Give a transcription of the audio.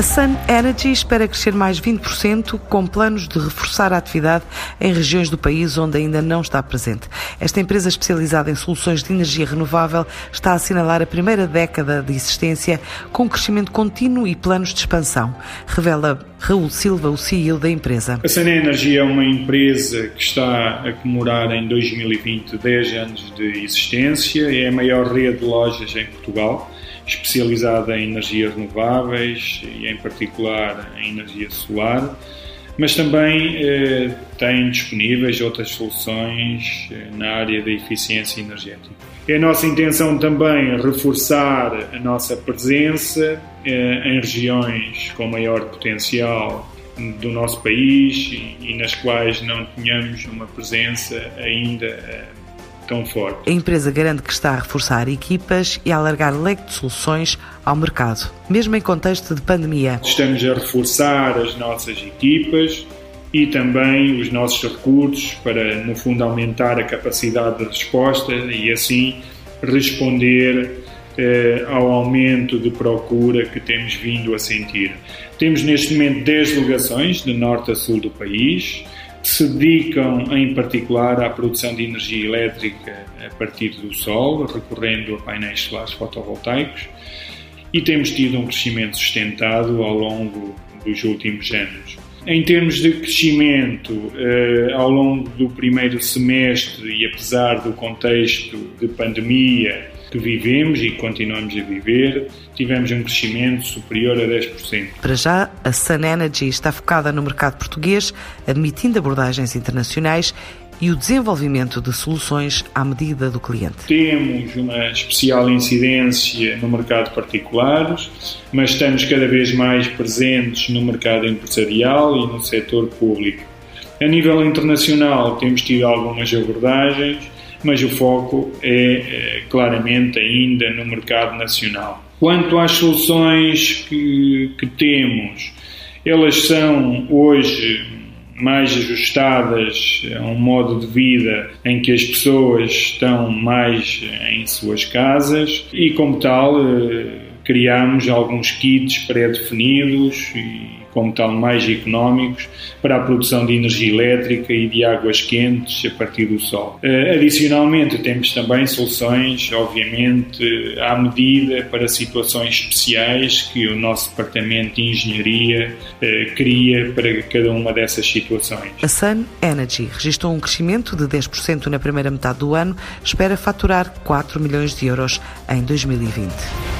A Sun Energy espera crescer mais 20%, com planos de reforçar a atividade em regiões do país onde ainda não está presente. Esta empresa especializada em soluções de energia renovável está a assinalar a primeira década de existência com crescimento contínuo e planos de expansão, revela Raul Silva, o CEO da empresa. A Sun Energy é uma empresa que está a comemorar em 2020 10 anos de existência, é a maior rede de lojas em Portugal especializada em energias renováveis e, em particular, em energia solar, mas também eh, tem disponíveis outras soluções eh, na área da eficiência energética. É a nossa intenção também reforçar a nossa presença eh, em regiões com maior potencial do nosso país e, e nas quais não tenhamos uma presença ainda eh, tão forte. A empresa garante que está a reforçar equipas e a alargar leque de soluções ao mercado, mesmo em contexto de pandemia. Estamos a reforçar as nossas equipas e também os nossos recursos para, no fundo, aumentar a capacidade de resposta e assim responder eh, ao aumento de procura que temos vindo a sentir. Temos neste momento 10 delegações de norte a sul do país se dedicam em particular à produção de energia elétrica a partir do sol, recorrendo a painéis solares fotovoltaicos, e temos tido um crescimento sustentado ao longo dos últimos anos. Em termos de crescimento, eh, ao longo do primeiro semestre e apesar do contexto de pandemia, que vivemos e continuamos a viver, tivemos um crescimento superior a 10%. Para já, a Sun Energy está focada no mercado português, admitindo abordagens internacionais e o desenvolvimento de soluções à medida do cliente. Temos uma especial incidência no mercado particular, mas estamos cada vez mais presentes no mercado empresarial e no setor público. A nível internacional, temos tido algumas abordagens mas o foco é, é claramente ainda no mercado nacional. Quanto às soluções que, que temos, elas são hoje mais ajustadas a um modo de vida em que as pessoas estão mais em suas casas e, como tal, eh, criamos alguns kits pré-definidos como tal mais económicos, para a produção de energia elétrica e de águas quentes a partir do sol. Eh, adicionalmente, temos também soluções, obviamente, à medida para situações especiais que o nosso Departamento de Engenharia eh, cria para cada uma dessas situações. A Sun Energy registrou um crescimento de 10% na primeira metade do ano, espera faturar 4 milhões de euros em 2020.